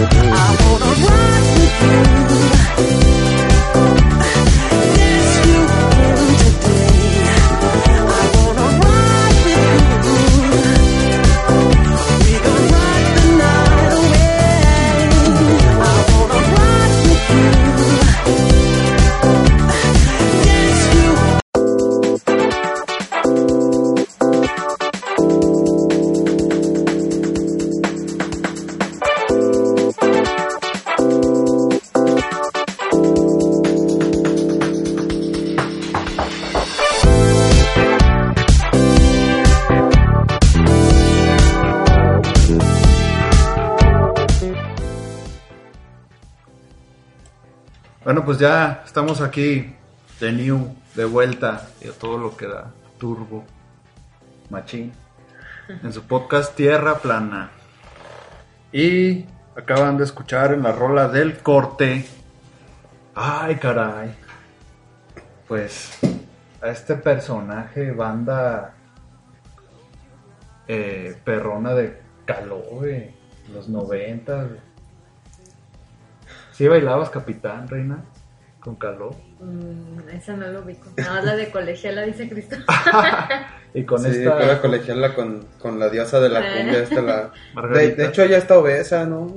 I wanna rock with you. Pues ya estamos aquí de new, de vuelta, y a todo lo que da turbo, machín, en su podcast Tierra Plana. Y acaban de escuchar en la rola del corte. Ay, caray. Pues a este personaje, banda eh, perrona de caló, güey, los 90, güey. ¿Sí bailabas Capitán, Reina? Con caló. Mm, esa no lo ubico. Nada más la de colegiala, dice Cristo. y con sí, esta. para colegiarla con, con la diosa de la Eh. cumbia, esta la... De, hecho ella está obesa, ¿no?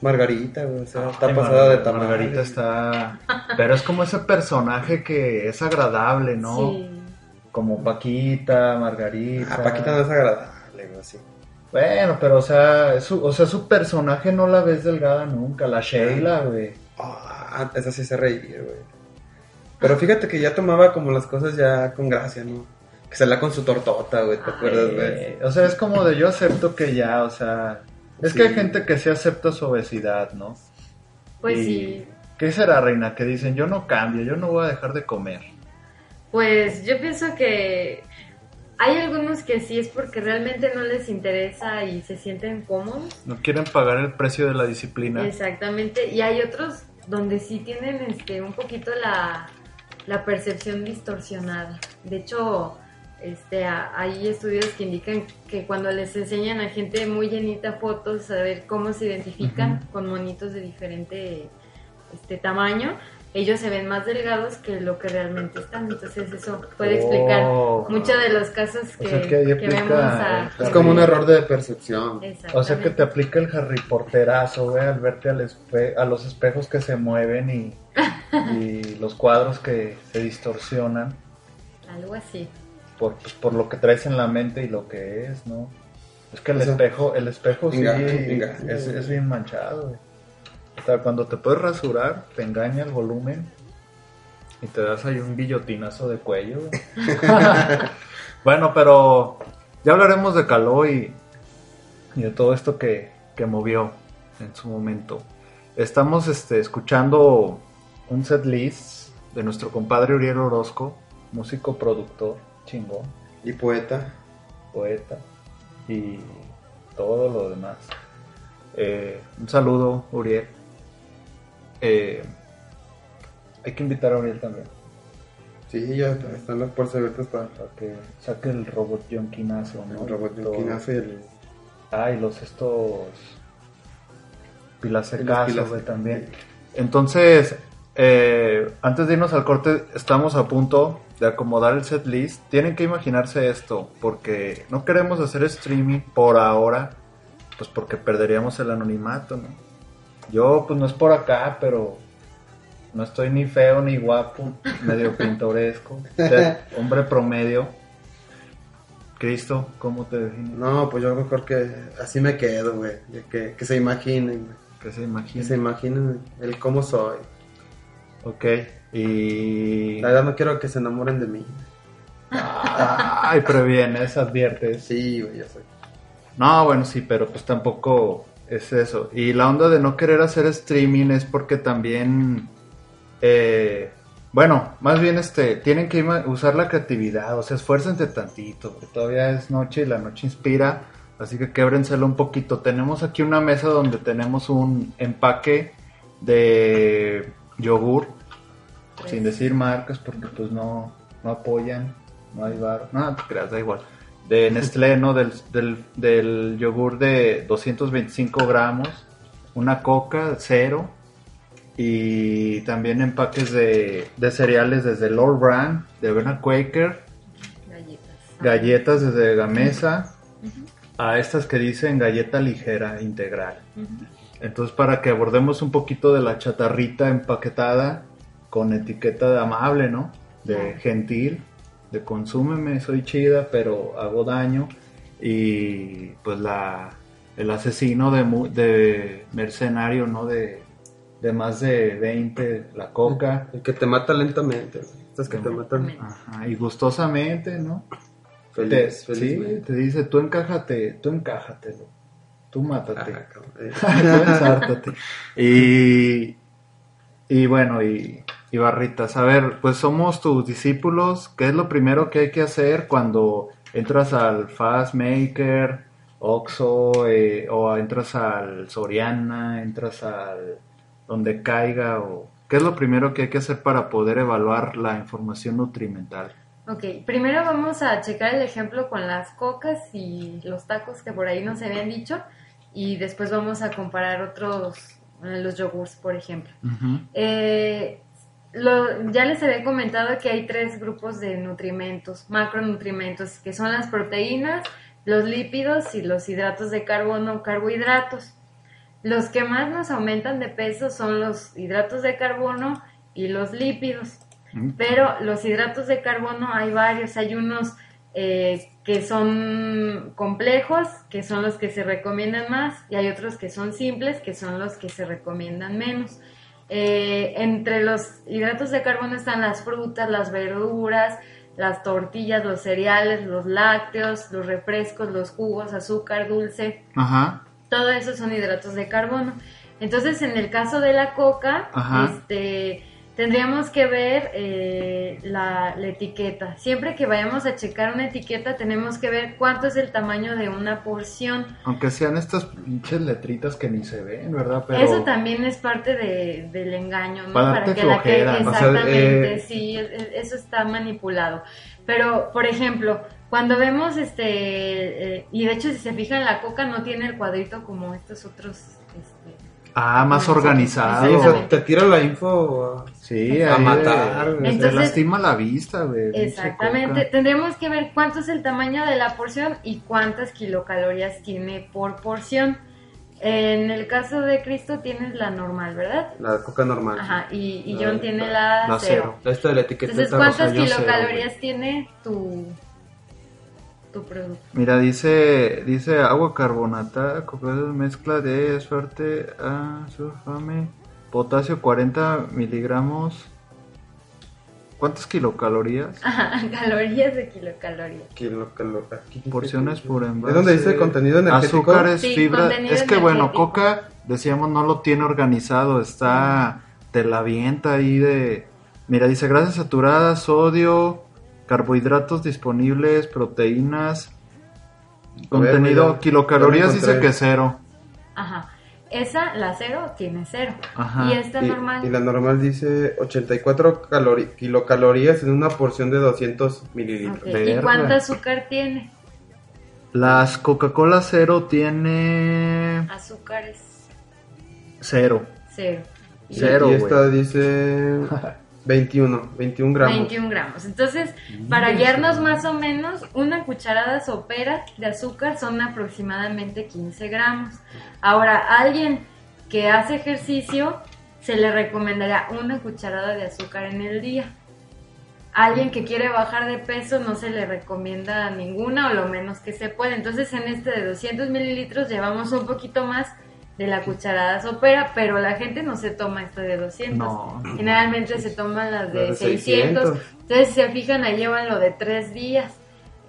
Margarita, güey, o sea, está Ay, pasada de tamaño. Margarita está. Pero es como ese personaje que es agradable, ¿no? Sí. Como Paquita, Margarita. Ah, Paquita no es agradable, güey, sí. Bueno, pero o sea, su, o sea, su personaje no la ves delgada nunca. La Sheila, güey. Ah, esa sí se reía, güey. Pero fíjate que ya tomaba como las cosas ya con gracia, ¿no? Que salía con su tortota, güey, ¿te acuerdas, güey? O sea, es como de yo acepto que ya, o sea. Es Sí. que hay gente que sí acepta su obesidad, ¿no? Pues Y- sí. ¿Qué será, reina? Que dicen, yo no cambio, yo no voy a dejar de comer. Pues yo pienso que hay algunos que sí es porque realmente no les interesa y se sienten cómodos. No quieren pagar el precio de la disciplina. Exactamente. Y hay otros donde sí tienen este un poquito la, la percepción distorsionada. De hecho, este a- hay estudios que indican que cuando les enseñan a gente muy llenita fotos a ver cómo se identifican con monitos de diferente este tamaño, ellos se ven más delgados que lo que realmente están. Entonces eso puede explicar Oh. muchos de los casos O que, sea que que vemos a... Es como un error de percepción. O sea que te aplica el Harry Porterazo, güey, al verte al espe- a los espejos que se mueven y, y los cuadros que se distorsionan Algo así. por, pues, por lo que traes en la mente y lo que es, ¿no? Es que el O sea, espejo, el espejo sí engaña, es, es bien manchado, güey. O sea, cuando te puedes rasurar, te engaña el volumen y te das ahí un guillotinazo de cuello. bueno, pero ya hablaremos de Caló y, y de todo esto que, que movió en su momento. Estamos este, escuchando un set list de nuestro compadre Uriel Orozco, músico, productor, chingón, Y poeta. poeta y todo lo demás. Eh, un saludo, Uriel. Eh, hay que invitar a Uriel también Sí, ya están las puertas abiertas para para que saque el robot yonquinazo, ¿no? el robot Todo. Yonquinazo y el... Ah, y los estos pilacecasos, pilas- güey, también. Entonces, eh, antes de irnos al corte, estamos a punto de acomodar el set list. Tienen que imaginarse esto, porque no queremos hacer streaming por ahora, pues porque perderíamos el anonimato, ¿no? Yo, pues no es por acá, pero no estoy ni feo ni guapo, medio pintoresco, o sea, hombre promedio. Cristo, ¿cómo te defines? No, pues yo mejor que así me quedo, güey. Que, que se imaginen, güey. Que se Que imagine. se imaginen el cómo soy. Ok, y... La verdad no quiero que se enamoren de mí. Ay, previenes, adviertes. Sí, güey, ya soy. No, bueno, sí, pero pues tampoco es eso. Y la onda de no querer hacer streaming es porque también... eh, bueno, más bien este, tienen que usar la creatividad, o sea, esfuércense tantito, porque todavía es noche y la noche inspira, así que québrenselo un poquito. Tenemos aquí una mesa donde tenemos un empaque de yogur, Pues, sin decir marcas porque pues no, no apoyan, no hay bar, no te creas, da igual. De Nestlé, ¿no? Del, del, del yogur de 225 gramos, una coca cero y también empaques de, de cereales desde Lord Brand, de Avena Quaker, Galletas. galletas desde Gamesa, a estas que dicen galleta ligera integral. Entonces, para que abordemos un poquito de la chatarrita empaquetada con etiqueta de amable, ¿no? De gentil, de consúmeme, soy chida, pero hago daño. Y pues la el asesino de, de mercenario, ¿no? De, de más de 20, la coca. El que te mata lentamente. Estas que te matan Ajá, y gustosamente, ¿no? feliz, te, sí, te dice, tú encájate, tú encájate, tú mátate. Cabrón. Eh, Tú ensártate. y, y bueno, y, y Barritas, a ver, pues somos tus discípulos. ¿Qué es lo primero que hay que hacer cuando entras al Fast Maker, Oxxo, eh, o entras al Soriana, entras al donde caiga? o ¿Qué es lo primero que hay que hacer para poder evaluar la información nutrimental? Ok, primero vamos a checar el ejemplo con las cocas y los tacos que por ahí nos habían dicho y después vamos a comparar otros, eh, los yogurts, por ejemplo. Eh, lo- ya les había comentado que hay tres grupos de nutrimentos, macronutrimentos, que son las proteínas, los lípidos y los hidratos de carbono, carbohidratos. Los que más nos aumentan de peso son los hidratos de carbono y los lípidos. Pero los hidratos de carbono hay varios, hay unos eh, que son complejos, que son los que se recomiendan más, y hay otros que son simples, que son los que se recomiendan menos. Eh, entre los hidratos de carbono están las frutas, las verduras, las tortillas, los cereales, los lácteos, los refrescos, los jugos, azúcar, dulce, Ajá. todo eso son hidratos de carbono. Entonces, en el caso de la coca, Ajá. este, tendríamos que ver eh, la, la etiqueta. Siempre que vayamos a checar una etiqueta, tenemos que ver cuánto es el tamaño de una porción. Aunque sean estas pinches letritas que ni se ven, ¿verdad? Pero... Eso también es parte de- del engaño, ¿no? Para que la que flojera. O sea, exactamente, eh, sí, es- es- eso está manipulado. Pero, por ejemplo, cuando vemos este, eh, y de hecho si se fijan la coca no tiene el cuadrito como estos otros. Este, Ah, más organizado. Sí, o sea, te tira la info. Sí, A matar, te Entonces- lastima la vista, güey. Exactamente. Tendremos que ver cuánto es el tamaño de la porción y cuántas kilocalorías tiene por porción. En el caso de Cristo tienes la normal, ¿verdad? La coca normal. Ajá, y, y La- John tiene la, la cero. cero. Esta de la etiqueta Entonces, ¿cuántas cero, kilocalorías tiene tu, tu producto? Mira, dice, dice agua carbonatada, coca mezcla de suerte, ah, sulfame, potasio 40 miligramos. ¿Cuántas kilocalorías? Ajá, calorías de kilocalorías. Porciones por envase. ¿Es donde dice contenido energético? Azúcares, Sí, fibra. contenido Es que bueno. Coca, decíamos, no lo tiene organizado. Está, te la avienta ahí de. Mira, dice grasas saturadas, sodio, carbohidratos disponibles, proteínas. Contenido, mira, kilocalorías dice que cero. Ajá. Esa, la cero, tiene cero. Ajá. Y esta Y, normal. y la normal dice 84 calori- kilocalorías en una porción de 200 mililitros. ¿Y cuánto azúcar tiene? Las Coca-Cola cero tiene Azúcares cero. cero. Y Cero. y esta dice 21, 21 gramos. 21 gramos. Entonces, para guiarnos más o menos, una cucharada sopera de azúcar son aproximadamente 15 gramos. Ahora, a alguien que hace ejercicio, se le recomendaría una cucharada de azúcar en el día. Alguien que quiere bajar de peso no se le recomienda ninguna o lo menos que se puede. Entonces en este de 200 mililitros llevamos un poquito más de la cucharada sopera, pero la gente no se toma esta de 200. No. Generalmente se toman las de, de 600. 600. Entonces, si se fijan, ahí llevan lo de tres días.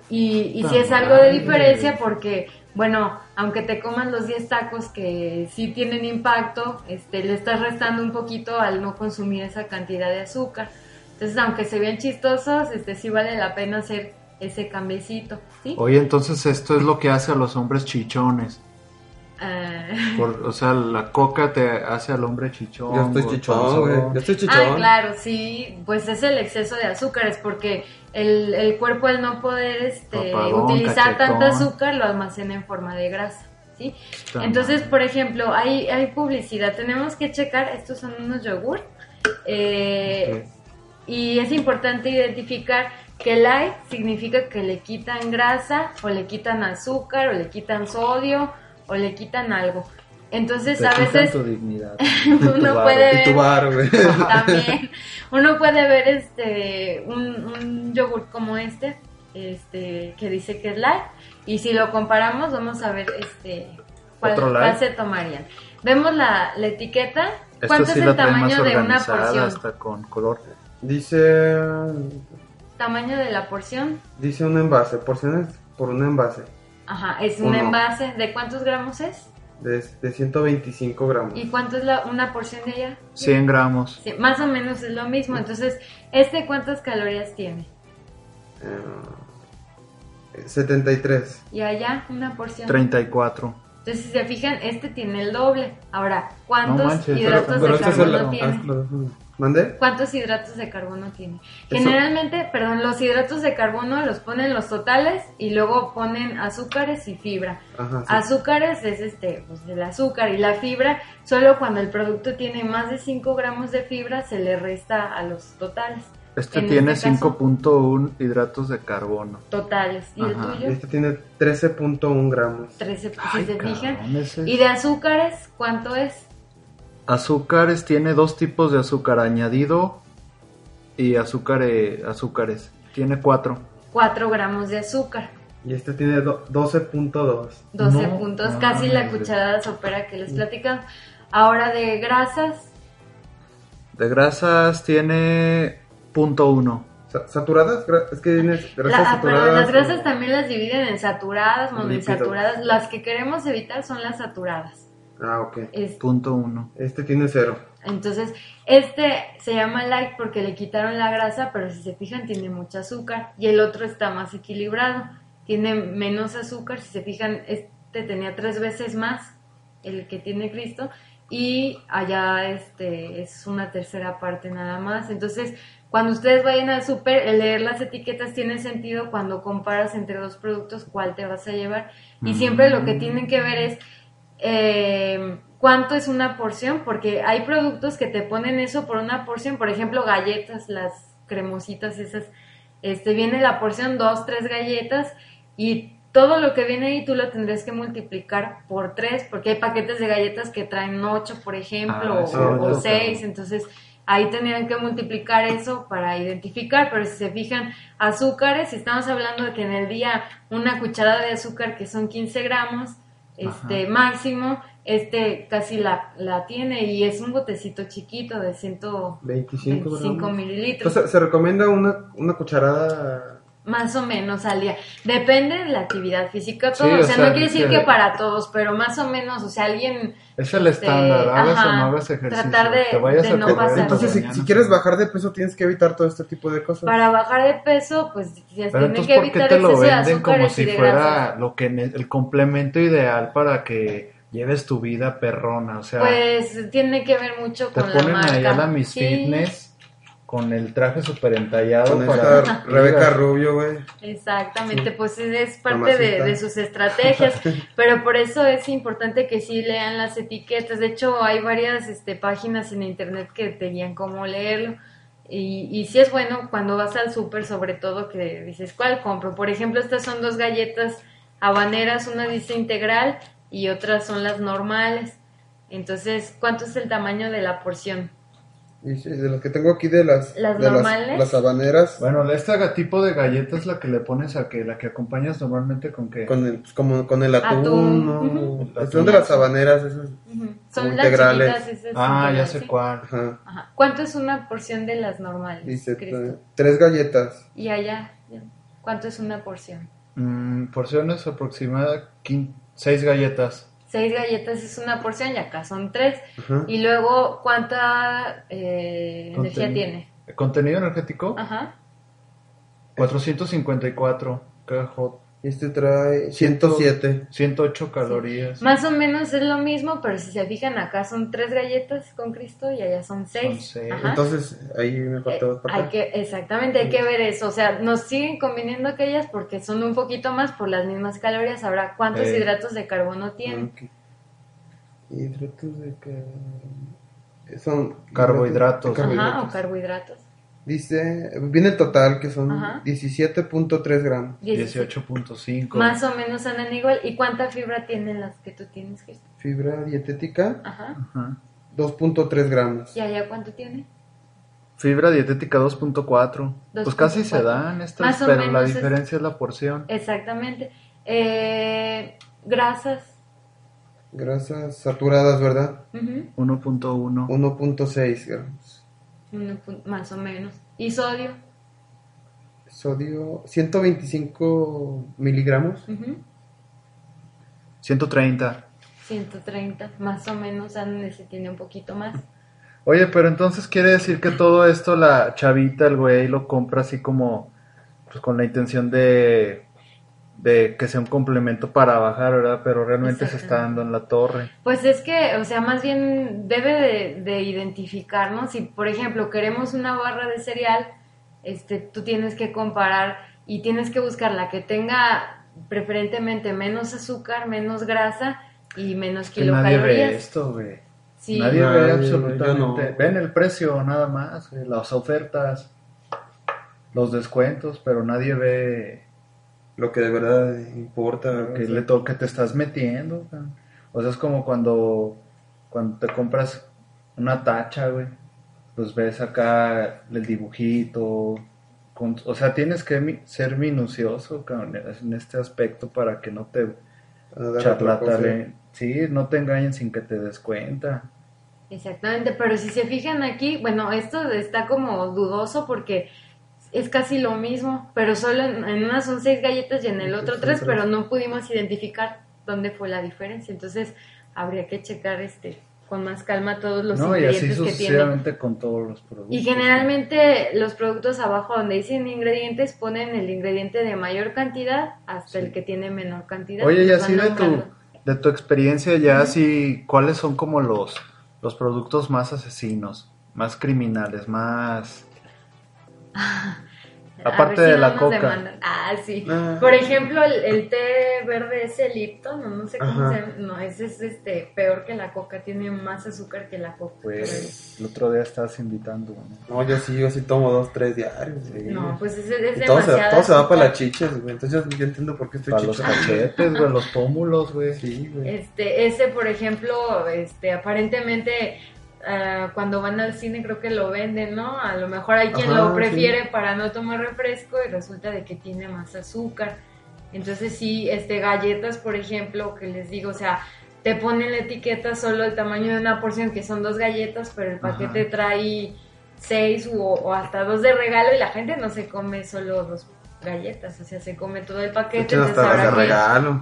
Y, si es algo de diferencia porque, bueno, aunque te coman los 10 tacos que sí tienen impacto, este, le estás restando un poquito al no consumir esa cantidad de azúcar. Entonces, aunque se vean chistosos, este, sí vale la pena hacer ese cambiecito, ¿sí? Oye, entonces esto es lo que hace a los hombres chichones. Ah, Por- o sea, la coca te hace al hombre chichón. Yo estoy chichón, güey. Yo estoy Ah, chichón. claro, sí, pues es el exceso de azúcares, porque el, el cuerpo al no poder este, Papadón, utilizar cachetón. tanta azúcar lo almacena en forma de grasa. ¿sí? Está Entonces, mal. por ejemplo, hay, hay publicidad. Tenemos que checar, estos son unos yogur. eh, y es importante identificar que light significa que le quitan grasa, o le quitan azúcar, o le quitan sodio, o le quitan algo. Entonces, Te a veces tu dignidad. uno Tu puede Y tu ver bar, también. Uno puede ver este un, un yogur como este este que dice que es light y si lo comparamos vamos a ver este cuál, cuál se tomarían. Vemos la, la etiqueta. Cuánto sí es el tamaño de una porción hasta con color. Dice, tamaño de la porción dice un envase, porciones por un envase ajá es un Uno. envase de cuántos gramos es de, de 125 gramos. y cuánto es la, una porción de ella 100 gramos. Sí, más o menos es lo mismo entonces este cuántas calorías tiene Eh, 73. y allá una porción 34. Entonces, si se fijan, este tiene el doble. Ahora, ¿cuántos No manches, hidratos pero de este es carbono el- tiene? ¿Mande? ¿Cuántos hidratos de carbono tiene? Eso- Generalmente, perdón, los hidratos de carbono los ponen los totales y luego ponen azúcares y fibra. Ajá, sí. Azúcares es este, pues el azúcar y la fibra, solo cuando el producto tiene más de 5 gramos de fibra se le resta a los totales. Este En tiene este caso- 5.1 hidratos de carbono. Totales. ¿Y el Ajá. tuyo? Este tiene 13.1 gramos. 13, si Ay, se fijan. es- ¿Y de azúcares cuánto es? Azúcares tiene dos tipos de azúcar añadido y azúcar, eh, azúcares. Tiene cuatro. 4 gramos de azúcar. Y este tiene do- 12.2. 12 No, puntos, no, casi la cucharada sopera que les platicamos. Ahora de grasas, De grasas tiene punto uno. Sa- ¿Saturadas? Es que tienes grasas la- ah, saturadas. las grasas o- también las dividen en saturadas, monoinsaturadas. Las que queremos evitar son las saturadas. Ah, ok. Es- Punto uno. Este tiene cero. entonces, este se llama light porque le quitaron la grasa, pero si se fijan tiene mucho azúcar. Y el otro está más equilibrado, tiene menos azúcar. Si se fijan, este tenía tres veces más, el que tiene Cristo. Y allá este es una tercera parte nada más. Entonces, cuando ustedes vayan al súper, el leer las etiquetas tiene sentido cuando comparas entre dos productos cuál te vas a llevar. Y siempre lo que tienen que ver es eh, cuánto es una porción, porque hay productos que te ponen eso por una porción, por ejemplo, galletas, las cremositas esas, este viene la porción dos, tres galletas y todo lo que viene ahí tú lo tendrás que multiplicar por tres, porque hay paquetes de galletas que traen ocho, por ejemplo, Ah, o- sí, o, claro. seis, entonces ahí tendrían que multiplicar eso para identificar, pero si se fijan, azúcares, si estamos hablando de que en el día una cucharada de azúcar que son 15 gramos, este Ajá. máximo, este casi la, la tiene y es un botecito chiquito de 125 25 gramos. mililitros. Entonces, se recomienda una, una cucharada. Más o menos al día. Depende de la actividad física, Sí, todo. o o sea, sea, no quiere decir que- que para todos, pero más o menos, o sea, alguien. Es el este, estándar. Hagas o no hagas ejercicio. Tratar de, Te vayas de a no pasar. Entonces, si, si quieres bajar de peso, tienes que evitar todo este tipo de cosas. Para bajar de peso, pues se Pero tiene entonces, que ¿por qué evitar te lo exceso de venden como si fuera lo que el complemento ideal para que lleves tu vida perrona? O sea, Pues tiene que ver mucho te con la ponen marca. ahí a la Miss Sí, Fitness con el traje súper entallado Con para... esta Rebeca Rubio, güey. Exactamente, pues es- parte de sus estrategias, pero por eso es importante que sí lean las etiquetas. De hecho, hay varias este, páginas en internet que te guían cómo leerlo. Y, y sí es bueno cuando vas al súper, sobre todo, que dices, ¿cuál compro? Por ejemplo, estas son dos galletas habaneras, una dice integral y otras son las normales. Entonces, ¿cuánto es el tamaño de la porción? Y sí, de las que tengo aquí de las, ¿Las de normales? las, habaneras, Bueno, esta tipo de galleta es la que le pones a que la que acompañas normalmente con que... con el, pues, como, con el atún, Atún, ¿no? Son de las habaneras esas. Ujú. Son Como las integrales. chiquitas, esas Ah, ya sé cuál. Ajá. Ajá. ¿Cuánto es una porción de las normales? Dice tres galletas. Y allá. ¿cuánto es una porción? Mm, porciones aproximadas, quin- seis galletas. Seis galletas es una porción y acá son tres. Ajá. Y luego, ¿cuánta eh, energía tiene? Contenido energético, Ajá. 454 kJ. Este trae 107. 108 calorías. Más o menos es lo mismo, pero si se fijan acá son tres galletas con Cristo y allá son seis. Son seis. Entonces, ahí me Eh, faltó dos hay que, exactamente, hay que ver eso. O sea, nos siguen conviniendo aquellas porque son un poquito más por las mismas calorías. Ahora, ¿cuántos Eh. hidratos de carbono tienen? Hidratos de car- Son Carbohidratos. de Ajá, o carbohidratos. Dice, viene el total que son Ajá. 17.3 gramos. 18.5. Más o menos andan igual. ¿Y cuánta fibra tienen las que tú tienes, Cristo? Fibra dietética, Ajá. Ajá. 2.3 gramos. ¿Y allá cuánto tiene? Fibra dietética 2.4. Pues casi se 2.4. dan estas, Más pero la es- diferencia es la porción. Exactamente. Eh, grasas. Grasas saturadas, ¿verdad? Ujú. 1.1. 1.6 gramos. Más o menos. ¿Y sodio? Sodio, 125 miligramos. Ujú. 130. 130, más o menos, Anne se tiene un poquito más. Oye, pero entonces quiere decir que todo esto la chavita, el güey, lo compra así como, pues con la intención de, de que sea un complemento para bajar, ¿verdad? Pero realmente se está dando en la torre. Pues es que, o sea, más bien debe de, de identificarnos. Si, por ejemplo, queremos una barra de cereal, este, tú tienes que comparar y tienes que buscar la que tenga preferentemente menos azúcar, menos grasa y menos Que nadie ve kilocalorías. esto, güey. Sí, Nadie Nadie, ve absolutamente. no. Ven el precio nada más, güey, las ofertas, los descuentos, pero nadie ve Lo que de verdad importa. lo que, le to- que te estás metiendo. güey. O sea, es como cuando, cuando te compras una tacha, güey. Pues ves acá el dibujito. con- o sea, tienes que mi- ser minucioso cabrón, en este aspecto para que no te charlatale. Sí, no te engañen sin que te des cuenta. Exactamente, pero si se fijan aquí, bueno, esto está como dudoso porque es casi lo mismo, pero solo en, en una son seis galletas y en el otro tres, pero no pudimos identificar dónde fue la diferencia. Entonces habría que checar este con más calma todos los no, y así ingredientes que tienen. con todos los productos. Y generalmente los productos abajo donde dicen ingredientes ponen el ingrediente de mayor cantidad hasta Sí. el que tiene menor cantidad. Oye, y así de tu, de tu experiencia ya, así, ¿cuáles son como los, los productos más asesinos, más criminales, más... Aparte si de no la coca. demandan. Ah, sí. Ah. Por ejemplo, el, el té verde ese Lipton, no, no sé cómo Ajá. se llama. No, ese es este, peor que la coca, tiene más azúcar que la coca. Pues el otro día estabas invitando, ¿no? No, yo sí, yo sí tomo dos, tres diarios. sí. No, pues ese es Y todo se, demasiado. todo se va para las chichas, güey. Entonces yo, entiendo por qué estoy Para los chichón. cachetes, güey, los pómulos, güey. Sí, güey. Este, ese, por ejemplo, este, aparentemente ah, cuando van al cine creo que lo venden, ¿no? A lo mejor hay quien Ajá, lo prefiere para no tomar refresco y resulta de que tiene más azúcar. Entonces sí, este, galletas, por ejemplo, que les digo, o sea, te ponen la etiqueta solo el tamaño de una porción, que son dos galletas, pero el paquete Ajá. trae seis o, o hasta dos de regalo y la gente no se come solo dos galletas, o sea, se come todo el paquete. Entonces habrá que-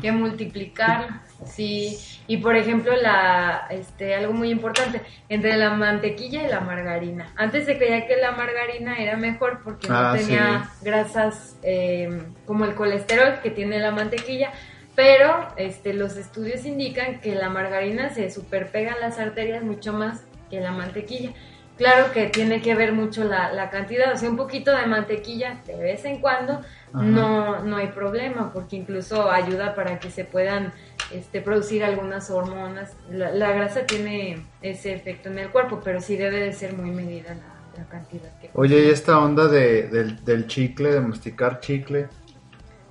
que multiplicarlo. Sí, y por ejemplo, la, este, algo muy importante, entre la mantequilla y la margarina. Antes se creía que la margarina era mejor porque no Ah, tenía grasas eh, como el colesterol que tiene la mantequilla, pero este, los estudios indican que la margarina se superpega en las arterias mucho más que la mantequilla. Claro que tiene que ver mucho la, la cantidad, o sea, un poquito de mantequilla de vez en cuando Ajá. no, no hay problema, porque incluso ayuda para que se puedan este, producir algunas hormonas. La, la grasa tiene ese efecto en el cuerpo, pero sí debe de ser muy medida la, la cantidad que Oye, y esta onda de, del, del chicle, de masticar chicle,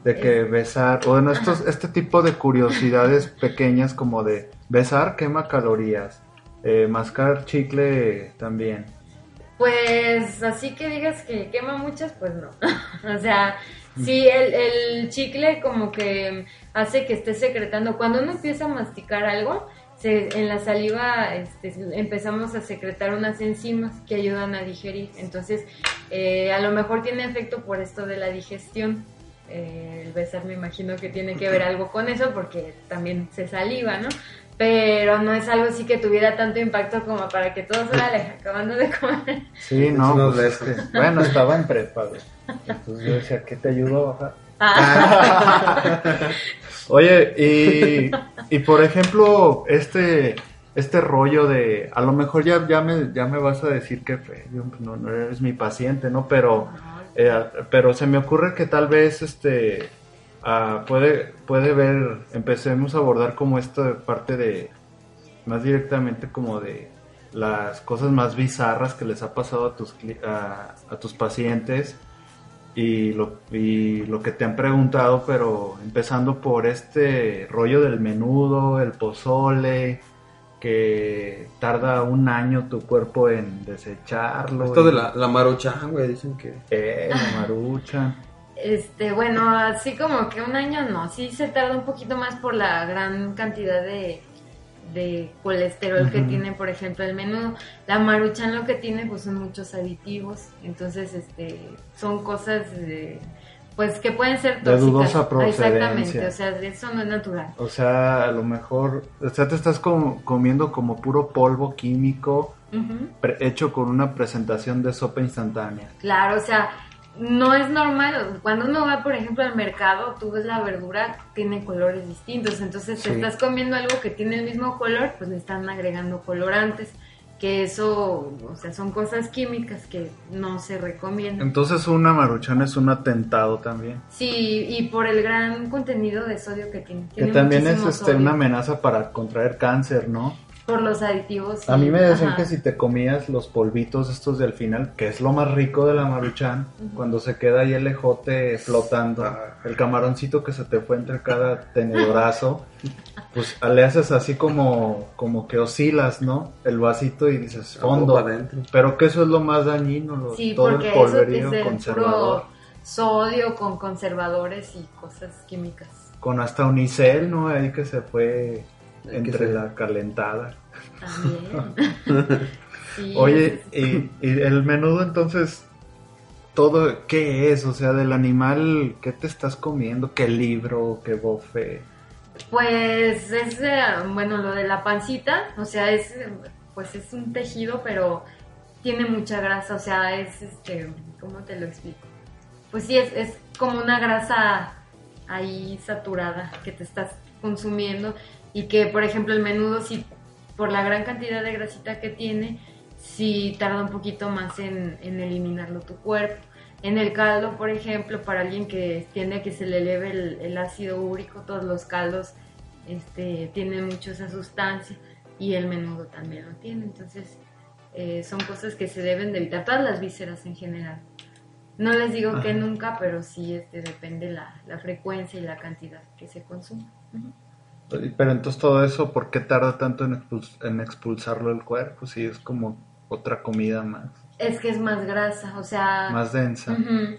de que besar, o bueno, estos, este tipo de curiosidades pequeñas como de besar quema calorías, eh, mascar chicle también. Pues así que digas que quema muchas, pues no. o sea, sí, el, el chicle como que hace que esté secretando. Cuando uno empieza a masticar algo, se, en la saliva este, empezamos a secretar unas enzimas que ayudan a digerir. Entonces, eh, a lo mejor tiene efecto por esto de la digestión. Eh, el besar me imagino que tiene que ver algo con eso porque también se saliva, ¿no? Pero no es algo así que tuviera tanto impacto como para que todos, órale, acabando de comer. Sí, no, pues, bueno, estaba en prepa, güey. Entonces yo decía, ¿qué te ayudó a bajar? Oye, y, y por ejemplo, este este rollo de, a lo mejor ya, ya, me, ya me vas a decir que yo, no, no eres mi paciente, ¿no? Pero, eh, pero se me ocurre que tal vez este ah, puede, puede ver, empecemos a abordar como esta parte de, más directamente como de las cosas más bizarras que les ha pasado a tus, a, a tus pacientes y lo, y lo que te han preguntado, pero empezando por este rollo del menudo, el pozole, que tarda un año tu cuerpo en desecharlo. Esto de la, la maruchan, güey, dicen que... Eh, la maruchan. Este, bueno, así como que un año no, sí se tarda un poquito más por la gran cantidad de, de colesterol que tiene, por ejemplo, el menudo. La maruchan lo que tiene pues son muchos aditivos, entonces este son cosas de pues que pueden ser tóxicas. De dudosa procedencia. Exactamente, o sea, eso no es natural. O sea, a lo mejor, o sea, te estás comiendo como puro polvo químico hecho con una presentación de sopa instantánea. Claro, o sea, no es normal. Cuando uno va, por ejemplo, al mercado, tú ves la verdura, tiene colores distintos. Entonces, si estás comiendo algo que tiene el mismo color, pues le están agregando colorantes que eso, o sea, son cosas químicas que no se recomiendan. Entonces una maruchan es un atentado también. Sí, y por el gran contenido de sodio que tiene. que también es este, una amenaza para contraer cáncer, ¿no? Por los aditivos. A mí me decían que si te comías los polvitos estos del final, que es lo más rico de la maruchan, cuando se queda ahí el ejote flotando, ah. el camaroncito que se te fue entre cada tenedorazo, pues le haces así como, como que oscilas, ¿no? El vasito y dices fondo. Pero que eso es lo más dañino, todo el polverío conservador. sodio con conservadores y cosas químicas. Con hasta unicel, ¿no? Ahí que se fue entre la calentada. También. Oye, y, el menudo entonces, todo, ¿qué es? O sea, del animal, ¿qué te estás comiendo? ¿Qué libro? ¿Qué bofe? Pues es, eh, bueno, lo de la pancita, o sea, es, pues es un tejido, pero tiene mucha grasa, o sea, es, este, ¿cómo te lo explico? Pues sí, es, es como una grasa ahí saturada que te estás consumiendo y que, por ejemplo, el menudo, si por la gran cantidad de grasita que tiene, si tarda un poquito más en, eliminarlo tu cuerpo. En el caldo, por ejemplo, para alguien que tiene que se le eleve el, ácido úrico, todos los caldos este, tienen mucho esa sustancia y el menudo también lo tiene. Entonces, eh, son cosas que se deben de evitar, todas las vísceras en general. No les digo que nunca, pero sí este, depende la, la frecuencia y la cantidad que se consume. Pero entonces todo eso, ¿por qué tarda tanto en, en expulsarlo del cuerpo? Si es como otra comida más. Es que es más grasa, o sea... Más densa.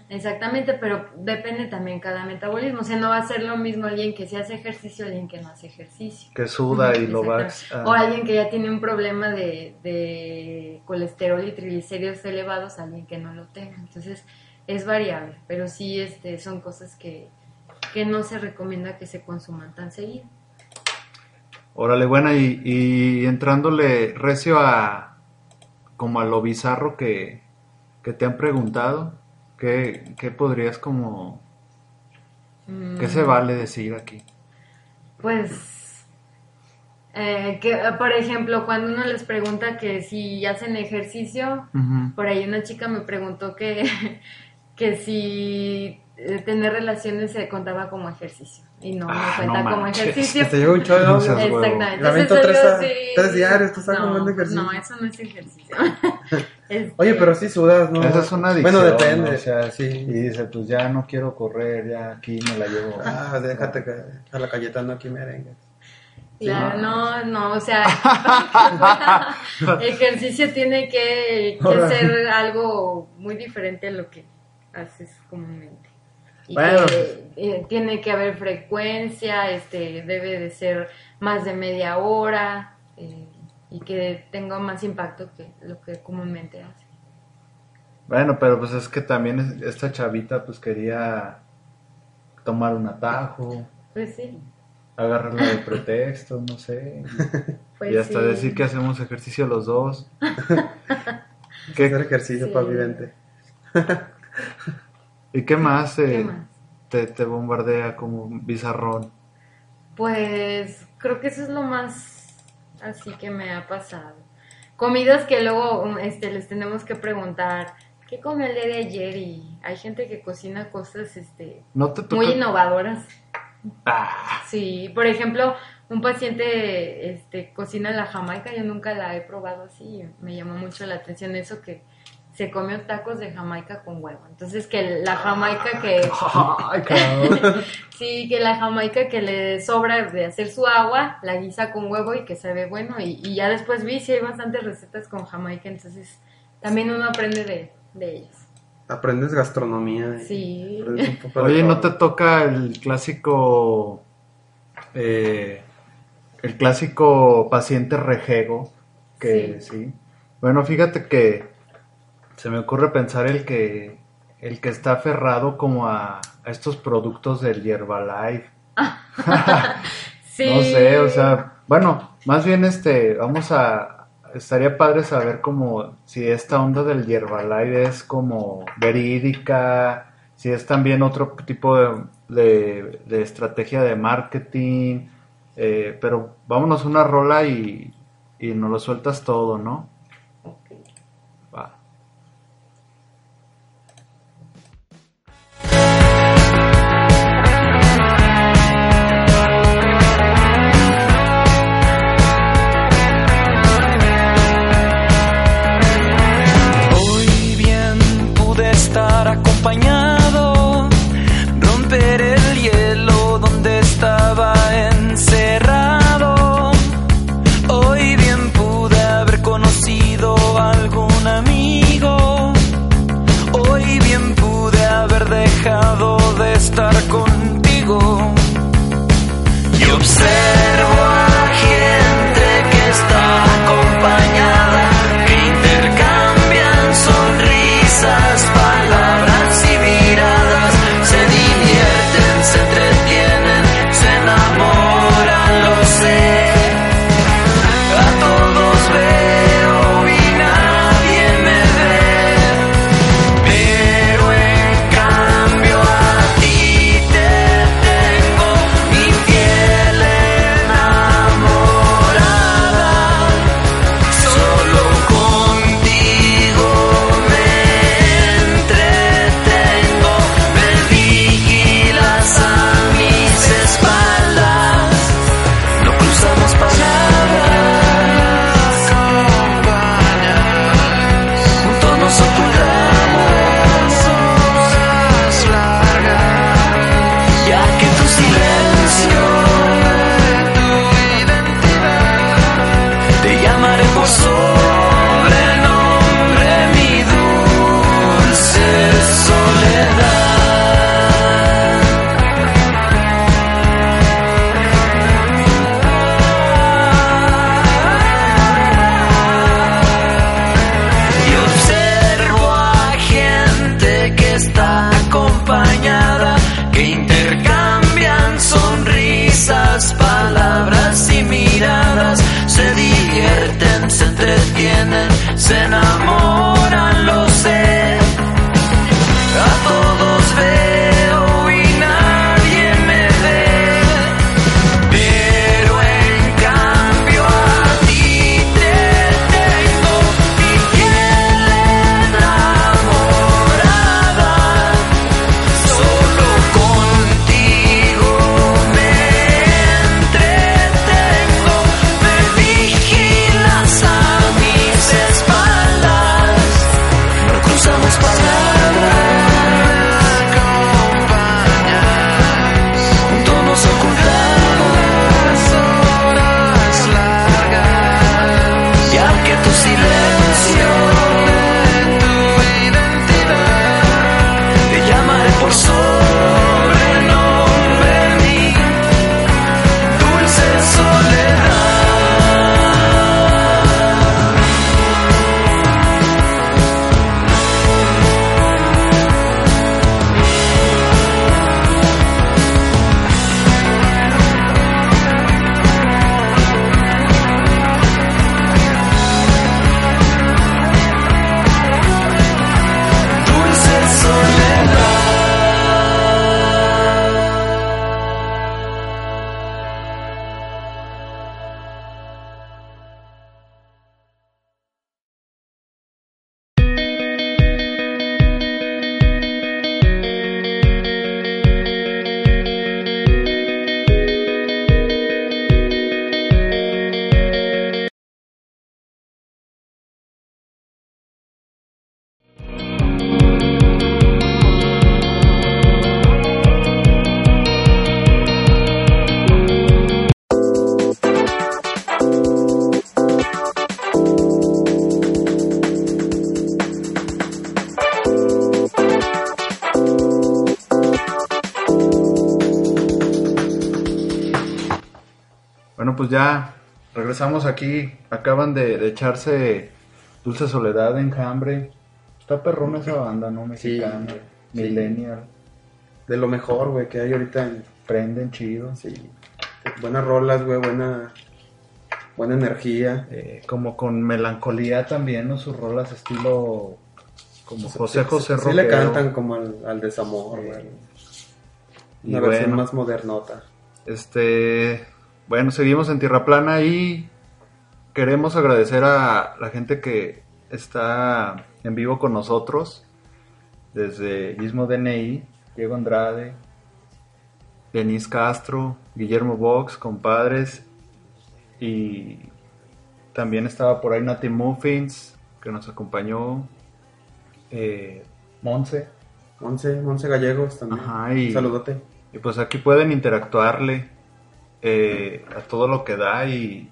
exactamente, pero depende también cada metabolismo. O sea, no va a ser lo mismo alguien que se hace ejercicio alguien que no hace ejercicio. Que suda y lo va a... O alguien que ya tiene un problema de, de colesterol y triglicéridos elevados, alguien que no lo tenga. Entonces, es variable, pero sí este, son cosas que, que no se recomienda que se consuman tan seguido. Órale, buena, y, entrándole recio a como a lo bizarro que, te han preguntado, ¿qué, podrías como... ¿Qué se mm. vale decir aquí? Pues, eh, que por ejemplo, cuando uno les pregunta que si hacen ejercicio, por ahí una chica me preguntó que, que si tener relaciones se contaba como ejercicio y no, no ah, cuenta como ejercicio. Te llevo un chorro Exactamente. Lamento tres, tres diarios, tú estás no, ejercicio. No, eso no es ejercicio. Oye, pero sí sudas, ¿no? Esa es una adicción. Bueno, depende. O sea, sí. Y dice, pues ya no quiero correr, ya aquí me la llevo. Ah, déjate que a la Cayetano aquí merengue. Claro, no, no, o sea, ejercicio tiene que, que ser algo muy diferente a lo que haces comúnmente y que eh, tiene que haber frecuencia, este, debe de ser más de media hora eh, y que tenga más impacto que lo que comúnmente hace. Bueno, pero pues es que también esta chavita pues quería tomar un atajo. Pues sí. Agarrarla de pretexto, no sé. Pues y hasta decir que hacemos ejercicio los dos. ¿Qué? Hacer ejercicio para vivente. ¿Y qué más, eh, te, te bombardea como un bizarrón? Pues creo que eso es lo más así que me ha pasado. Comidas que luego um, este, les tenemos que preguntar, ¿qué comió el día de ayer? Y hay gente que cocina cosas este, ¿No te toca? muy innovadoras. Ah, Sí, por ejemplo, un paciente este, cocina la jamaica, yo nunca la he probado así, me llamó mucho la atención eso que se comió tacos de jamaica con huevo. Entonces que la jamaica que... Sí, que la jamaica que le sobra de hacer su agua, la guisa con huevo y que se ve bueno. Y, y ya después vi si hay bastantes recetas con jamaica, entonces también uno aprende de, de ellas. Aprendes gastronomía. Sí. aprendes un poco de Oye, ¿no te toca el clásico... eh, el clásico paciente rejego? Que sí. Bueno, fíjate que se me ocurre pensar el que el que está aferrado como a, a estos productos del Herbalife. Sí. No sé, o sea, bueno, más bien este, vamos a, estaría padre saber como si esta onda del Herbalife es como verídica, si es también otro tipo de, de- de estrategia de marketing, eh, pero vámonos una rola y, y nos lo sueltas todo, ¿no? Ya regresamos aquí. Acaban de, de echarse Dulce Soledad, Enjambre. Está perrona esa banda, ¿no? Mexicana. Sí. Millennial. De lo mejor, güey, que hay ahorita en... Prenden chido. Sí. Buenas rolas, güey, buena... Buena energía. Eh, como con melancolía también, ¿no? Sus rolas estilo como José José Sí le cantan como al, al desamor, Sí. güey. Una versión bueno. más modernota. Este, bueno, seguimos en Tierra Plana y queremos agradecer a la gente que está en vivo con nosotros, desde Gizmo DNI, Diego Andrade, Denise Castro, Guillermo Vox, compadres, y también estaba por ahí Nati Muffins, que nos acompañó, eh, Monse, Monse, Monse Gallegos también. Ajá, y- Saludote. y pues aquí pueden interactuarle eh, a todo lo que da y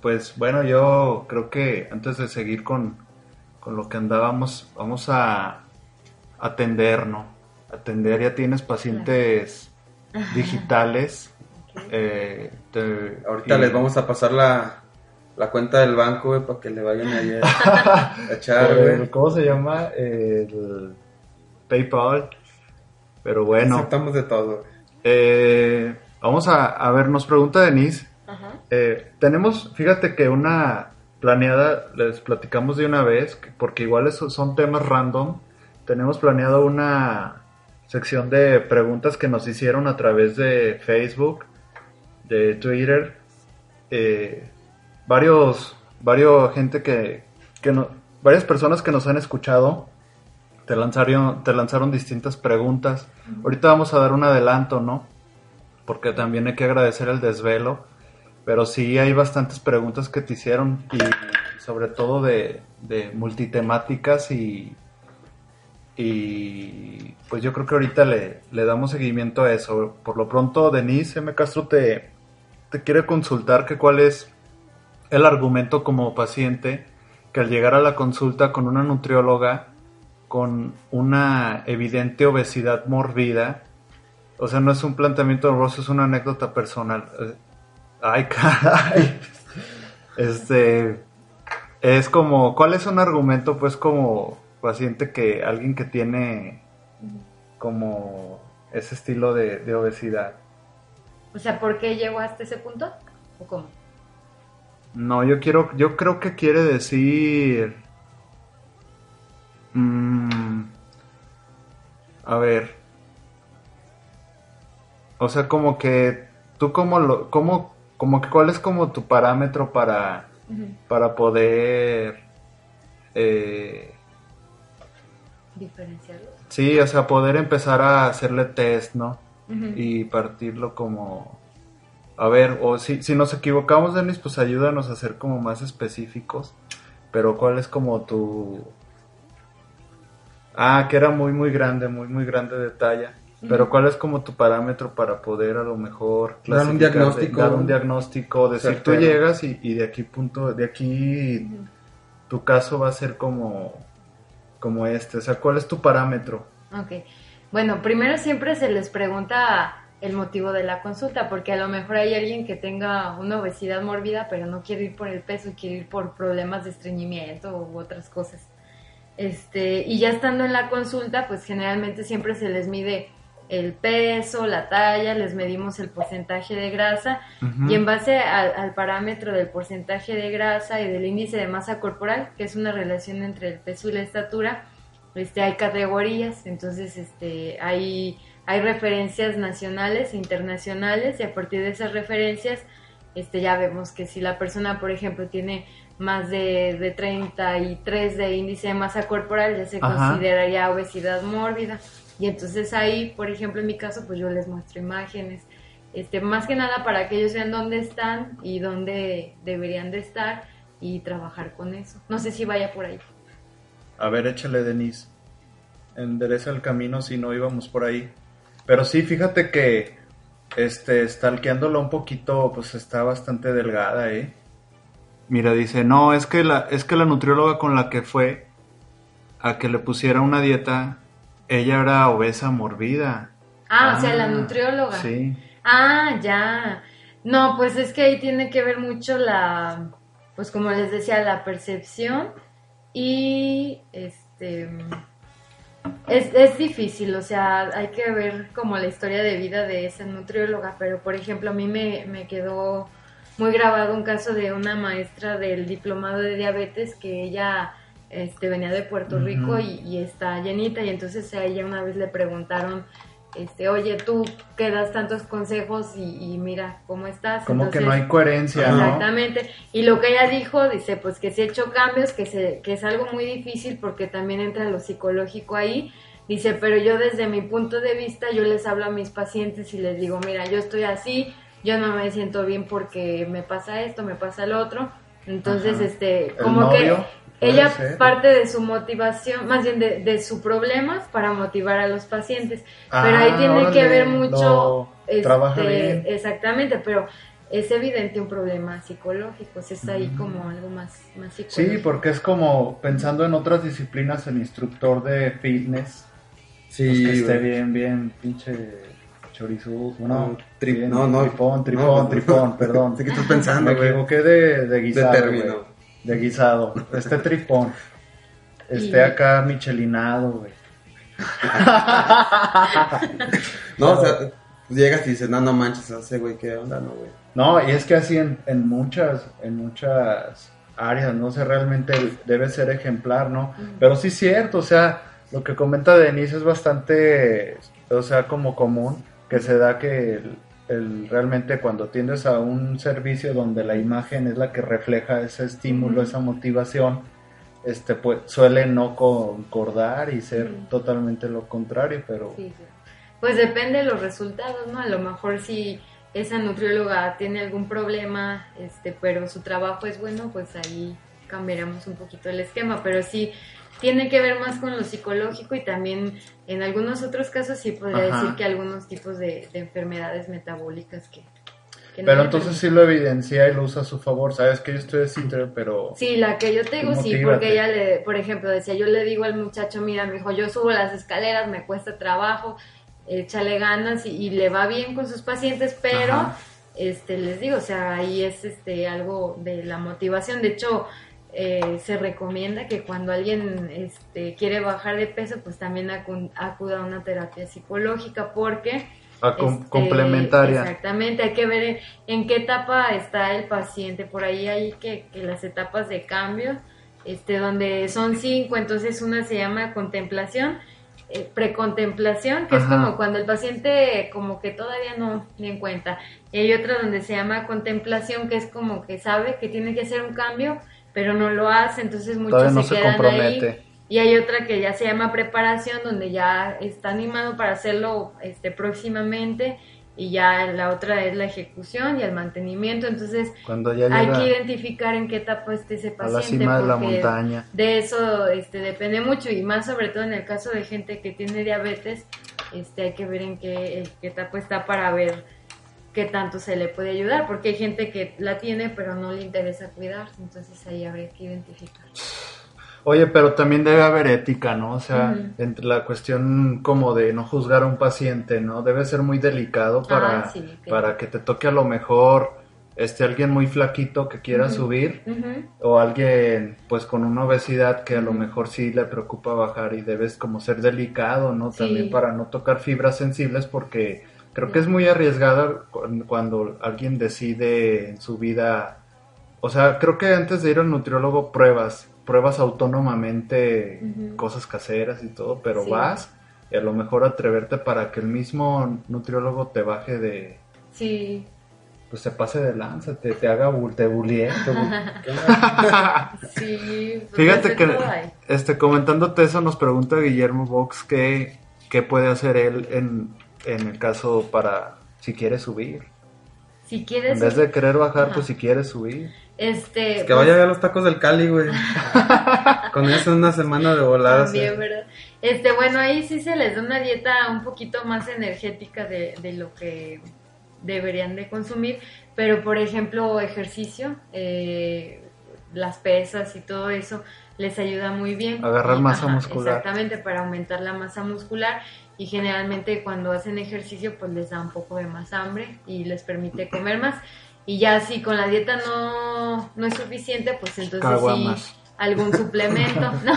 pues bueno, yo creo que antes de seguir con, con lo que andábamos, vamos a atender, ¿no? Atender, ya tienes pacientes digitales. eh, te- Ahorita y- les vamos a pasar la, la cuenta del banco, para que le vayan ahí a, a echar, eh, güey. ¿Cómo se llama? El PayPal. Pero bueno. Aceptamos de todo. Eh, vamos a, a ver, nos pregunta Denise. Ajá. eh, tenemos, fíjate que una planeada, les platicamos de una vez, que- porque igual esos son temas random. Tenemos planeado una sección de preguntas que nos hicieron a través de Facebook, de Twitter. eh, varios, varios gente que, que no, varias personas que nos han escuchado te lanzaron, te lanzaron distintas preguntas. Ahorita vamos a dar un adelanto, ¿no? Porque también hay que agradecer el desvelo. Pero sí hay bastantes preguntas que te hicieron y sobre todo de, de multitemáticas y, y pues yo creo que ahorita le, le damos seguimiento a eso. Por lo pronto, Denise M. Castro te, te quiere consultar que cuál es el argumento como paciente que al llegar a la consulta con una nutrióloga con una evidente obesidad mórbida, o sea, no es un planteamiento doloroso, es una anécdota personal. Eh, Ay, caray. Este, es como, ¿cuál es un argumento, pues, como paciente que alguien que tiene como ese estilo de, de obesidad? O sea, ¿por qué llegó hasta ese punto? ¿O cómo? No, yo quiero, yo creo que quiere decir. mm, a ver. O sea, como que tú como lo, como, como que cuál es como tu parámetro para, para poder, eh, Diferenciarlos. sí, o sea, poder empezar a hacerle test, ¿no? Y partirlo como a ver o si, si nos equivocamos Denis pues ayúdanos a ser como más específicos pero cuál es como tu ah que era muy muy grande muy muy grande de talla pero cuál es como tu parámetro para poder a lo mejor Dar un diagnóstico. dar un diagnóstico decir tú Certero. llegas y, y de aquí punto de aquí tu caso va a ser como como este o sea cuál es tu parámetro Ok. Bueno, primero siempre se les pregunta el motivo de la consulta, porque a lo mejor hay alguien que tenga una obesidad mórbida, pero no quiere ir por el peso, quiere ir por problemas de estreñimiento u otras cosas. Este, y ya estando en la consulta, pues generalmente siempre se les mide el peso, la talla, les medimos el porcentaje de grasa y en base al, al parámetro del porcentaje de grasa y del índice de masa corporal, que es una relación entre el peso y la estatura, este, hay categorías, entonces este, hay, hay referencias nacionales e internacionales y a partir de esas referencias este, ya vemos que si la persona, por ejemplo, tiene más de, de 33 de índice de masa corporal, ya se Ajá. consideraría obesidad mórbida. Y entonces ahí, por ejemplo, en mi caso, pues yo les muestro imágenes, este, más que nada para que ellos vean dónde están y dónde deberían de estar y trabajar con eso. No sé si vaya por ahí. A ver, échale, Denise. Endereza el camino si no íbamos por ahí. Pero sí, fíjate que, este, stalkeándola un poquito, pues está bastante delgada, ¿eh? Mira, dice, no, es que la, es que la nutrióloga con la que fue a que le pusiera una dieta, ella era obesa morbida. Ah, o sea, la Ah, nutrióloga. Sí. Ah, ya. No, pues es que ahí tiene que ver mucho la, pues como les decía, la percepción y este es, es difícil, o sea, hay que ver como la historia de vida de esa nutrióloga, pero por ejemplo a mí me, me quedó muy grabado un caso de una maestra del diplomado de diabetes que ella este, venía de Puerto. Rico y, y está llenita y entonces a ella una vez le preguntaron, este, oye, tú que das tantos consejos y, y mira cómo estás. Como que no hay coherencia, ¿no? Exactamente. Y lo que ella dijo, dice, pues que se ha hecho cambios, que, se, que es algo muy difícil porque también entra lo psicológico ahí. Dice, pero yo desde mi punto de vista, yo les hablo a mis pacientes y les digo, mira, yo estoy así, yo no me siento bien porque me pasa esto, me pasa lo otro. Entonces, Ajá. este, El como que ella ser. parte de su motivación, más bien de, de sus problemas para motivar a los pacientes. pero Ah, ahí tiene que ver mucho, lo trabaja este, bien. exactamente, pero es evidente un problema psicológico, o sea, está ahí como algo más, más psicológico. Sí, porque es como pensando en otras disciplinas, el instructor de fitness, Sí, pues que esté bien, bien, pinche chorizo, no, No, tri- bien, no, no. tripón, tripón, No, tripón, perdón. ¿De qué estás pensando, Me equivoqué de, de guisado, De término. güey. De guisado, este tripón, esté Y- acá michelinado, güey. No, o sea, llegas y dices, no, no manches, ese güey, ¿qué onda, no, güey? No, y es que así en, en muchas, en muchas áreas, no sé, realmente debe ser ejemplar, ¿no? Pero sí es cierto, o sea, lo que comenta Denise es bastante, o sea, como común, que se da que el, el- realmente cuando tiendes a un servicio donde la imagen es la que refleja ese estímulo, esa motivación, este pues suele no concordar y ser totalmente lo contrario, pero Sí, sí. Pues depende de los resultados, ¿no? A lo mejor si esa nutrióloga tiene algún problema, este, pero su trabajo es bueno, pues ahí cambiaremos un poquito el esquema, pero sí tiene que ver más con lo psicológico y también en algunos otros casos sí podría Ajá. decir que algunos tipos de, de enfermedades metabólicas que... pero entonces sí lo evidencia y lo usa a su favor, sabes que yo estoy de pero Sí, la que yo te digo, sí, porque ella le, por ejemplo, decía, yo le digo al muchacho, mira, me dijo, yo subo las escaleras, me cuesta trabajo, échale ganas y, y le va bien con sus pacientes, pero, Ajá. este, les digo, o sea, ahí es, este, algo de la motivación. De hecho, eh, se recomienda que cuando alguien, este, quiere bajar de peso, pues también acu- acuda a una terapia psicológica, porque a com- este, complementaria. Exactamente, hay que ver en, qué etapa está el paciente. Por ahí hay que, que las etapas de cambio, este, donde son cinco, entonces una se llama contemplación, eh, precontemplación, que es como cuando el paciente como que todavía no ni en cuenta. Y hay otra donde se llama contemplación, que es como que sabe que tiene que hacer un cambio, pero no lo hace, entonces muchos no se se quedan ahí y hay otra que ya se llama preparación, donde ya está animado para hacerlo este, próximamente. Y ya la otra es la ejecución y el mantenimiento. Entonces Cuando ya hay que identificar en qué etapa esté ese a paciente. la cima de la montaña. De eso este, depende mucho y más sobre todo en el caso de gente que tiene diabetes, este, hay que ver en qué, en qué etapa está para ver qué tanto se le puede ayudar, porque hay gente que la tiene pero no le interesa cuidar, entonces ahí habría que identificar. Oye, pero también debe haber ética, ¿no? O sea, entre la cuestión como de no juzgar a un paciente, ¿no? Debe ser muy delicado para, Ah, sí, claro. para que te toque a lo mejor este alguien muy flaquito que quiera subir o alguien pues con una obesidad que a lo mejor sí le preocupa bajar y debes como ser delicado, ¿no? Sí. También para no tocar fibras sensibles porque creo que es muy arriesgado cu- cuando alguien decide en su vida, o sea, creo que antes de ir al nutriólogo pruebas, pruebas autónomamente cosas caseras y todo, pero Sí. vas y a lo mejor atreverte para que el mismo nutriólogo te baje de, Sí, pues se pase de lanza, te, te haga, bu- te bulie, te bu- ¿Qué onda? sí. pues, Fíjate que, este, comentándote eso, nos pregunta Guillermo Vox qué, qué puede hacer él en, en el caso para si quiere subir. Si quieres, En vez de querer bajar, Ajá. pues si quiere subir. este, Que vaya a ver los tacos del Cali, güey. Con eso una semana de voladas. También, ¿verdad? Este, bueno, ahí sí se les da una dieta un poquito más energética de, de lo que deberían de consumir, pero por ejemplo, ejercicio, eh, las pesas y todo eso les ayuda muy bien. Agarrar Y- masa muscular. Exactamente, para aumentar la masa muscular y generalmente cuando hacen ejercicio pues les da un poco de más hambre y les permite comer más. Y ya si con la dieta no, no es suficiente, pues entonces Caguamas. sí algún suplemento, no,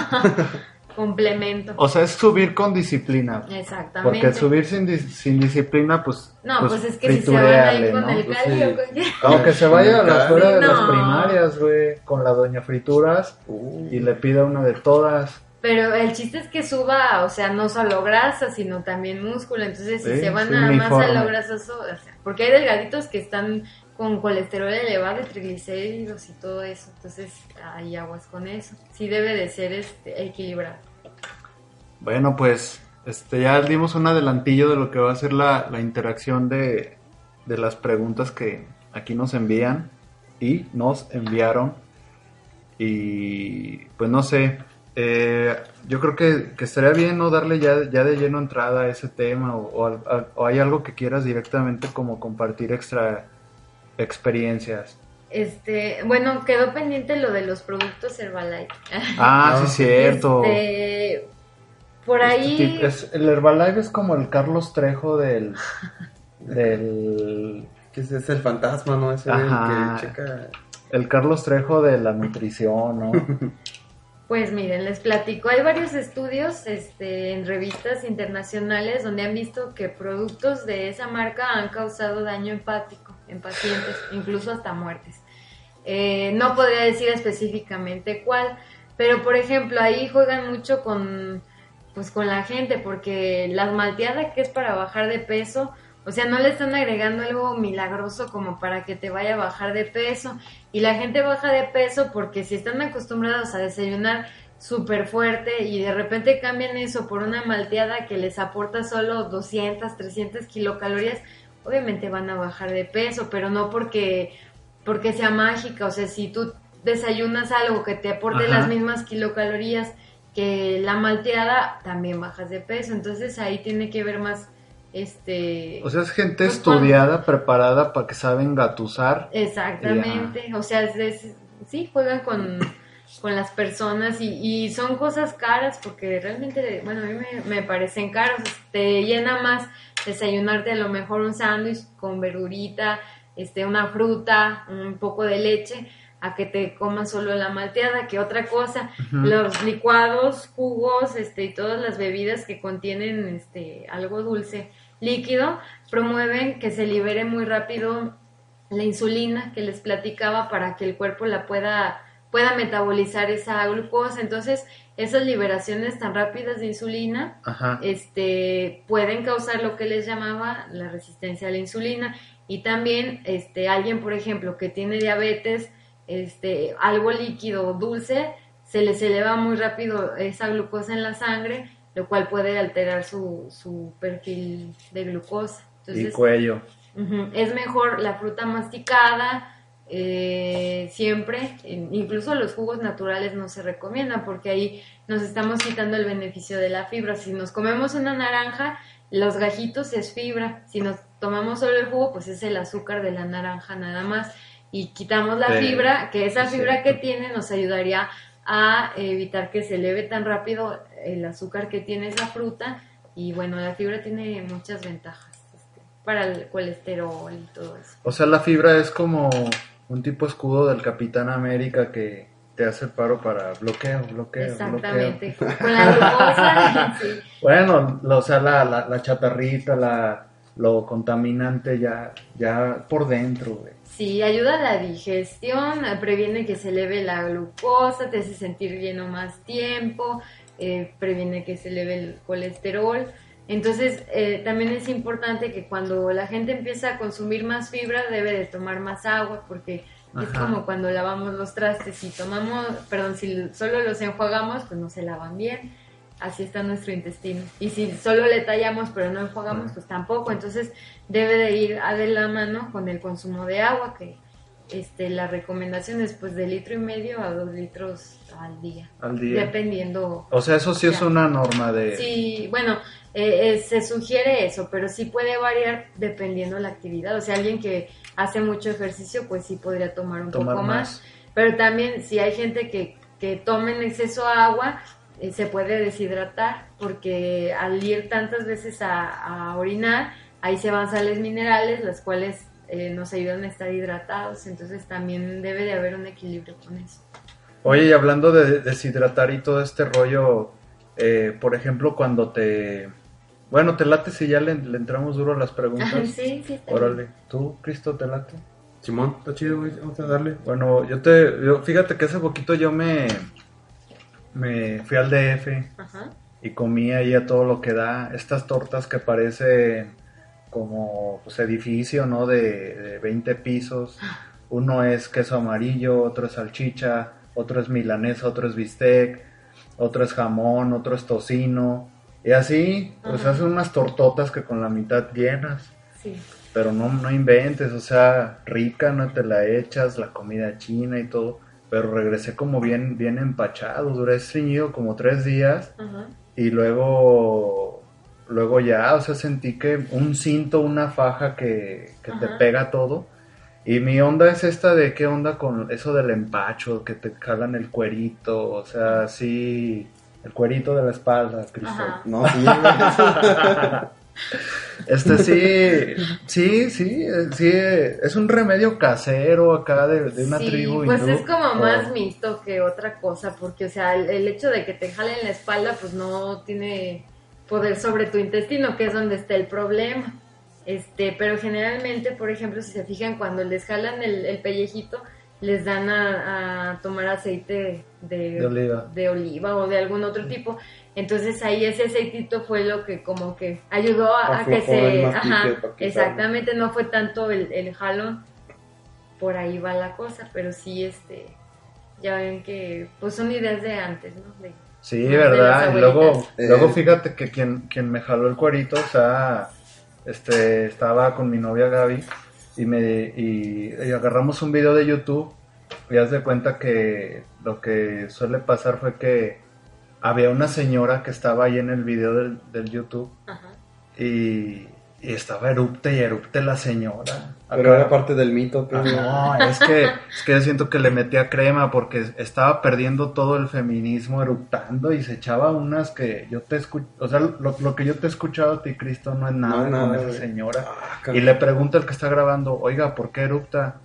complemento. O sea, es subir con disciplina. Exactamente. Porque subir sin, dis- sin disciplina, pues. No, pues, es que si se van ahí con ¿no? el Pues cali sí. o con qué. Aunque se vaya a la escuela de las primarias, güey, con la doña frituras Uh, y le pida una de todas. Pero el chiste es que suba, o sea, no solo grasa, sino también músculo. Entonces, si Sí, se van nada más a lo grasoso, o sea, porque hay delgaditos que están con colesterol elevado triglicéridos y todo eso. Entonces, hay aguas con eso. Sí debe de ser este, equilibrado. Bueno, pues este ya dimos un adelantillo de lo que va a ser la, la interacción de, de las preguntas que aquí nos envían y nos enviaron. Y pues no sé, eh, yo creo que, que estaría bien no darle ya, ya de lleno entrada a ese tema o, hay algo que quieras directamente como compartir extra experiencias. Este, bueno, quedó pendiente lo de los productos Herbalife. Ah, sí, cierto. Este, por Este ahí. tip- es- el Herbalife es como el Carlos Trejo del... del que ese es el fantasma, ¿no? Ese Ajá. que checa. el Carlos Trejo de la nutrición, ¿no? Pues miren, les platico, hay varios estudios este, en revistas internacionales donde han visto que productos de esa marca han causado daño hepático en pacientes, incluso hasta muertes. Eh, no podría decir específicamente cuál, pero por ejemplo ahí juegan mucho con, pues, con la gente porque la malteada que es para bajar de peso, o sea, no le están agregando algo milagroso como para que te vaya a bajar de peso. Y la gente baja de peso porque si están acostumbrados a desayunar súper fuerte y de repente cambian eso por una malteada que les aporta solo 200, 300 kilocalorías, obviamente van a bajar de peso, pero no porque, porque sea mágica. O sea, si tú desayunas algo que te aporte Ajá. las mismas kilocalorías que la malteada, también bajas de peso. Entonces ahí tiene que ver más este O sea, es gente Pues, estudiada, preparada para que saben gatusar. Exactamente, o sea, es- es- sí, juegan con, con las personas y, y son cosas caras porque realmente, bueno, a mí me, me parecen caros, te llena más desayunarte a lo mejor un sándwich con verdurita, este, una fruta, un poco de leche, a que te comas solo la malteada, que otra cosa, los licuados, jugos, este, y todas las bebidas que contienen, este, algo dulce, líquido, promueven que se libere muy rápido la insulina que les platicaba para que el cuerpo la pueda pueda metabolizar esa glucosa. Entonces, esas liberaciones tan rápidas de insulina Ajá. este, pueden causar lo que les llamaba la resistencia a la insulina. Y también este, alguien, por ejemplo, que tiene diabetes, este, algo líquido o dulce, se les eleva muy rápido esa glucosa en la sangre, lo cual puede alterar su, su perfil de glucosa. Y Entonces, cuello. Ujú, Es mejor la fruta masticada, eh, siempre, in- incluso los jugos naturales no se recomiendan porque ahí nos estamos quitando el beneficio de la fibra. Si nos comemos una naranja, los gajitos es fibra. Si nos tomamos solo el jugo, pues es el azúcar de la naranja nada más. Y quitamos la Sí, fibra, que esa es fibra que tiene nos ayudaría a evitar que se eleve tan rápido el azúcar que tiene esa fruta. Y bueno, la fibra tiene muchas ventajas este, para el colesterol y todo eso. O sea, la fibra es como un tipo escudo del Capitán América que te hace el paro para bloqueo, bloqueo, Exactamente, bloqueo. con la glucosa, sí. Bueno, o sea, la, la, la chatarrita, la, lo contaminante ya, ya por dentro, güey. Sí, ayuda a la digestión, previene que se eleve la glucosa, te hace sentir lleno más tiempo, eh, previene que se eleve el colesterol. Entonces, eh, también es importante que cuando la gente empieza a consumir más fibra, debe de tomar más agua, porque es como cuando lavamos los trastes, si tomamos, perdón, si solo los enjuagamos, pues no se lavan bien. Así está nuestro intestino. Y si solo le tallamos pero no enjuagamos, pues tampoco. Entonces debe de ir a de la mano con el consumo de agua, que este, la recomendación es pues de litro y medio a dos litros al día. Al día. Dependiendo. O sea, eso sí es una norma de... Sí, bueno, eh, eh, se sugiere eso, pero sí puede variar dependiendo la actividad. O sea, alguien que hace mucho ejercicio, pues sí podría tomar un tomar poco más. más. Pero también si hay gente que, que toma en exceso agua, eh, se puede deshidratar porque al ir tantas veces a, a orinar, ahí se van sales minerales, las cuales eh, nos ayudan a estar hidratados. Entonces también debe de haber un equilibrio con eso. Oye, y hablando de deshidratar y todo este rollo, eh, por ejemplo, cuando te... Bueno, te late si ya le, le entramos duro a las preguntas. sí, sí, está Órale, ¿tú, Cristo, te late? Simón, está chido, güey. Vamos a darle. Bueno, yo te... Yo, fíjate que hace poquito yo me... Me fui al DF. Ajá. y comí ahí a todo lo que da. Estas tortas que parecen como pues, edificio, ¿no? De, de 20 pisos. Uno es queso amarillo, otro es salchicha, otro es milanesa, otro es bistec, otro es jamón, otro es tocino. Y así, pues Ajá. hacen unas tortotas que con la mitad llenas. Sí. Pero no, no inventes, o sea, rica, no te la echas, la comida china y todo. Pero regresé como bien, bien empachado, duré estreñido como tres días y luego, luego ya, o sea, sentí que un cinto, una faja que, que te pega todo. Y mi onda es esta de qué onda con eso del empacho, que te jalan el cuerito, o sea, sí, el cuerito de la espalda, Cristo. No, sí. Este sí, sí, sí, sí, es un remedio casero acá de, de una sí, tribu pues hindú, es como más mito que otra cosa, porque, o sea, el, el hecho de que te jalen la espalda, pues no tiene poder sobre tu intestino, que es donde está el problema. Este, pero generalmente, por ejemplo, si se fijan, cuando les jalan el, el pellejito, les dan a, a tomar aceite de, De oliva. de oliva o de algún otro tipo. Entonces ahí ese aceitito fue lo que como que ayudó a, a que se... Ajá, exactamente, no fue tanto el, el jalón por ahí va la cosa, pero sí, este, ya ven que, pues son ideas de antes, ¿no? De- Sí, verdad. Y luego. Eh. luego fíjate que quien, quien me jaló el cuerito, o sea, este, estaba con mi novia Gaby y me y, y agarramos un video de YouTube y haz de cuenta que lo que suele pasar fue que había una señora que estaba ahí en el video del, del YouTube Ajá. y, y estaba erupte y erupte la señora. Pero Acá- era parte del mito, pues, güey. Ah, no, es que, es que yo siento que le metía crema porque estaba perdiendo todo el feminismo eruptando y se echaba unas que yo te escucho, o sea, lo, lo que yo te he escuchado a ti, Cristo, no es nada No, nada, con esa señora. Ah, Y le pregunta el que está grabando, oiga, ¿por qué erupta?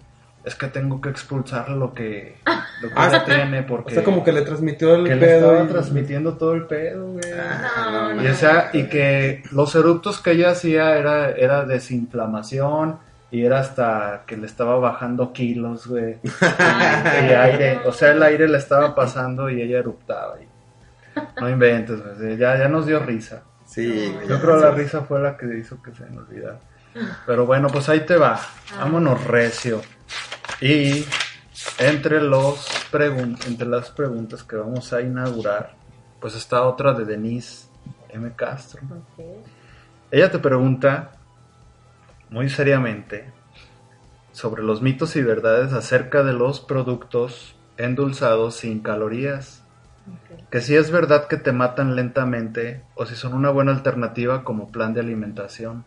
Es que tengo que expulsar lo que, lo que Ah, ella tiene O porque sea, como que le transmitió el que le pedo. estaba y- transmitiendo todo el pedo, güey. Ah, No, Y, o sea, y que los eructos que ella hacía era, era desinflamación y era hasta que le estaba bajando kilos, güey. Ay, Y aire, o sea, el aire le estaba pasando y ella eruptaba. y- no inventes, güey. Ya, ya nos dio risa. Sí, güey. Yo creo la risa fue la que hizo que se me olvidara. Pero bueno, pues ahí te va. Vámonos recio. Y entre los pregun- entre las preguntas que vamos a inaugurar, pues está otra de Denise M. Castro. Ok. Ella te pregunta muy seriamente sobre los mitos y verdades acerca de los productos endulzados sin calorías. Ok. Que si es verdad que te matan lentamente o si son una buena alternativa como plan de alimentación.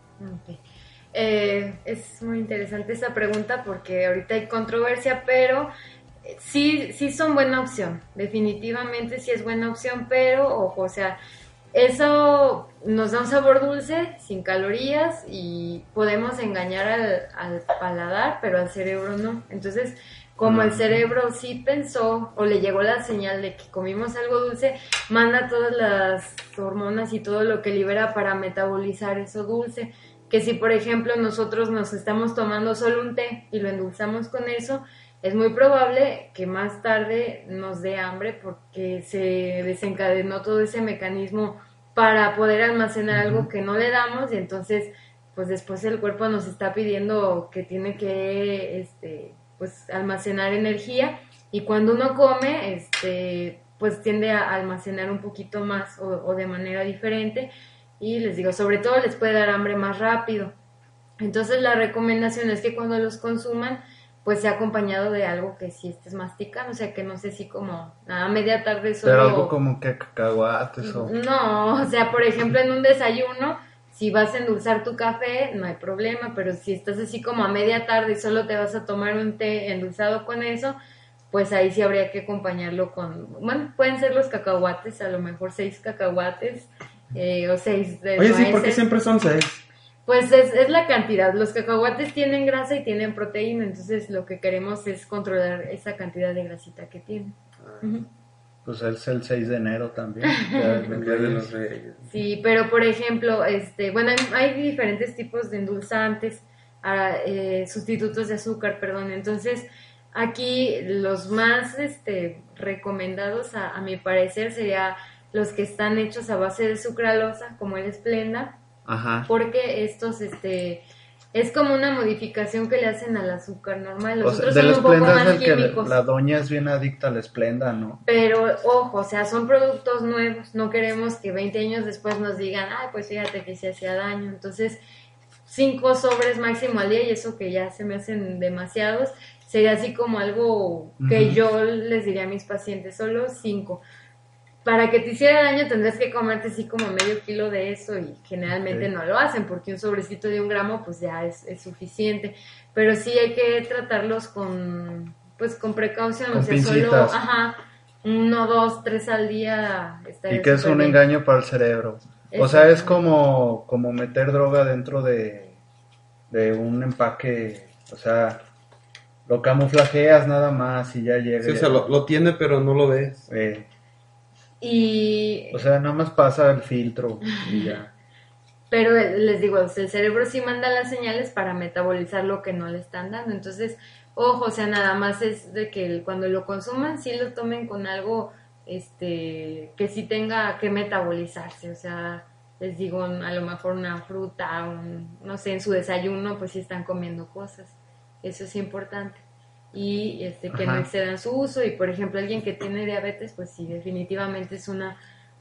Eh, es muy interesante esa pregunta porque ahorita hay controversia, pero eh, sí, sí son buena opción. Definitivamente sí es buena opción, pero ojo, o sea, eso nos da un sabor dulce, sin calorías y podemos engañar al, al paladar, pero al cerebro no. Entonces, como el Ujú. cerebro sí pensó o le llegó la señal de que comimos algo dulce, manda todas las hormonas y todo lo que libera para metabolizar eso dulce. Que si, por ejemplo, nosotros nos estamos tomando solo un té y lo endulzamos con eso, es muy probable que más tarde nos dé hambre porque se desencadenó todo ese mecanismo para poder almacenar algo que no le damos y entonces pues después el cuerpo nos está pidiendo que tiene que este pues almacenar energía y cuando uno come este pues tiende a almacenar un poquito más o, o de manera diferente y les digo sobre todo les puede dar hambre más rápido. Entonces la recomendación es que cuando los consuman pues sea acompañado de algo que sí estés masticando, o sea que no sé si como a media tarde solo... Pero algo como que cacahuates o... No, o sea, por ejemplo, en un desayuno, si vas a endulzar tu café, no hay problema, pero si estás así como a media tarde y solo te vas a tomar un té endulzado con eso, pues ahí sí habría que acompañarlo con, bueno, pueden ser los cacahuates, a lo mejor seis cacahuates eh, o seis de Oye, sí, porque siempre son seis. Pues es, es la cantidad. Los cacahuates tienen grasa y tienen proteína, entonces lo que queremos es controlar esa cantidad de grasita que tienen. Ujú. Pues es el 6 de enero también. ya El de día de Reyes. los reyes. Sí, pero por ejemplo, este, bueno, hay, hay diferentes tipos de endulzantes, ah, eh, sustitutos de azúcar, perdón. Entonces, aquí los más este, recomendados, a, a mi parecer, sería los que están hechos a base de sucralosa, como el Splenda, Ajá. porque estos, este, es como una modificación que le hacen al azúcar normal. Los O sea, otros del son un poco más que químicos. la doña es bien adicta al Splenda, ¿no? Pero ojo, o sea, son productos nuevos. No queremos que 20 años después nos digan, ay, pues fíjate que se hacía daño. Entonces, cinco sobres máximo al día y eso que ya se me hacen demasiados. Sería así como algo que yo les diría a mis pacientes, solo cinco. Para que te hiciera daño tendrías que comerte así como medio kilo de eso y generalmente no lo hacen porque un sobrecito de un gramo pues ya es, es suficiente. Pero sí hay que tratarlos con pues con precaución, Con o sea, solo, ajá, uno, dos, tres al día. estaría Y que es un bien. engaño para el cerebro. O sea, es como, como meter droga dentro de, de un empaque. O sea, lo camuflajeas nada más y ya llega. Sí, o sea, lo, lo tiene, pero no lo ves. Eh, Y, o sea, nada más pasa el filtro y ya. pero les digo, el cerebro sí manda las señales para metabolizar lo que no le están dando. Entonces, ojo, o sea, nada más es de que cuando lo consuman, sí lo tomen con algo este que sí tenga que metabolizarse. O sea, les digo, a lo mejor una fruta, un, no sé, en su desayuno, pues sí están comiendo cosas. Eso es importante. Y este, que no excedan su uso. Y por ejemplo, alguien que tiene diabetes, pues sí, definitivamente es una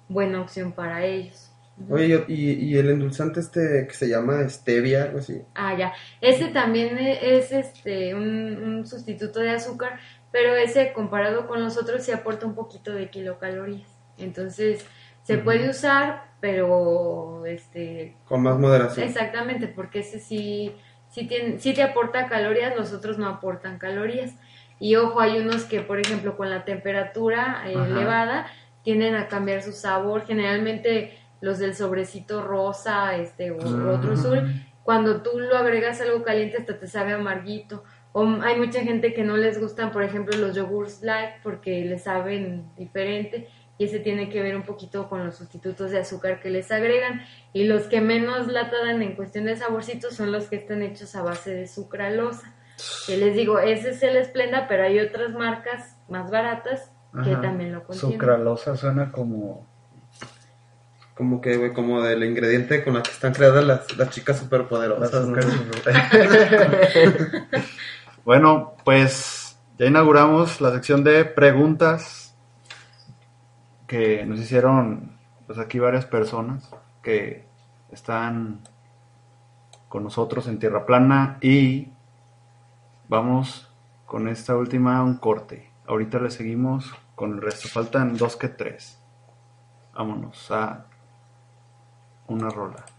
buena opción para ellos. Oye, y, y el endulzante este que se llama stevia, algo así. Ah, ya. Ese también e- es este un, un sustituto de azúcar, pero ese comparado con los otros sí aporta un poquito de kilocalorías. Entonces, se puede usar, pero este Con más moderación. exactamente, porque ese sí sí tiene sí te aporta calorías, los otros no aportan calorías. Y ojo, hay unos que, por ejemplo, con la temperatura eh, elevada tienden a cambiar su sabor. Generalmente los del sobrecito rosa, este o otro azul, cuando tú lo agregas algo caliente hasta te sabe amarguito. O hay mucha gente que no les gustan, por ejemplo, los yogurts light porque les saben diferente y ese tiene que ver un poquito con los sustitutos de azúcar que les agregan. Y los que menos lata dan en cuestión de saborcitos son los que están hechos a base de sucralosa. Que les digo, ese es el Esplenda, pero hay otras marcas más baratas que Ajá. también lo contienen. Sucralosa suena como. Como que, güey, como del ingrediente con la que están creadas las, las chicas superpoderosas. ¿no? bueno, pues ya inauguramos la sección de preguntas que nos hicieron pues aquí varias personas que están con nosotros en Tierra Plana y vamos con esta última un corte. Ahorita le seguimos con el resto. Faltan dos que tres. Vámonos a una rola.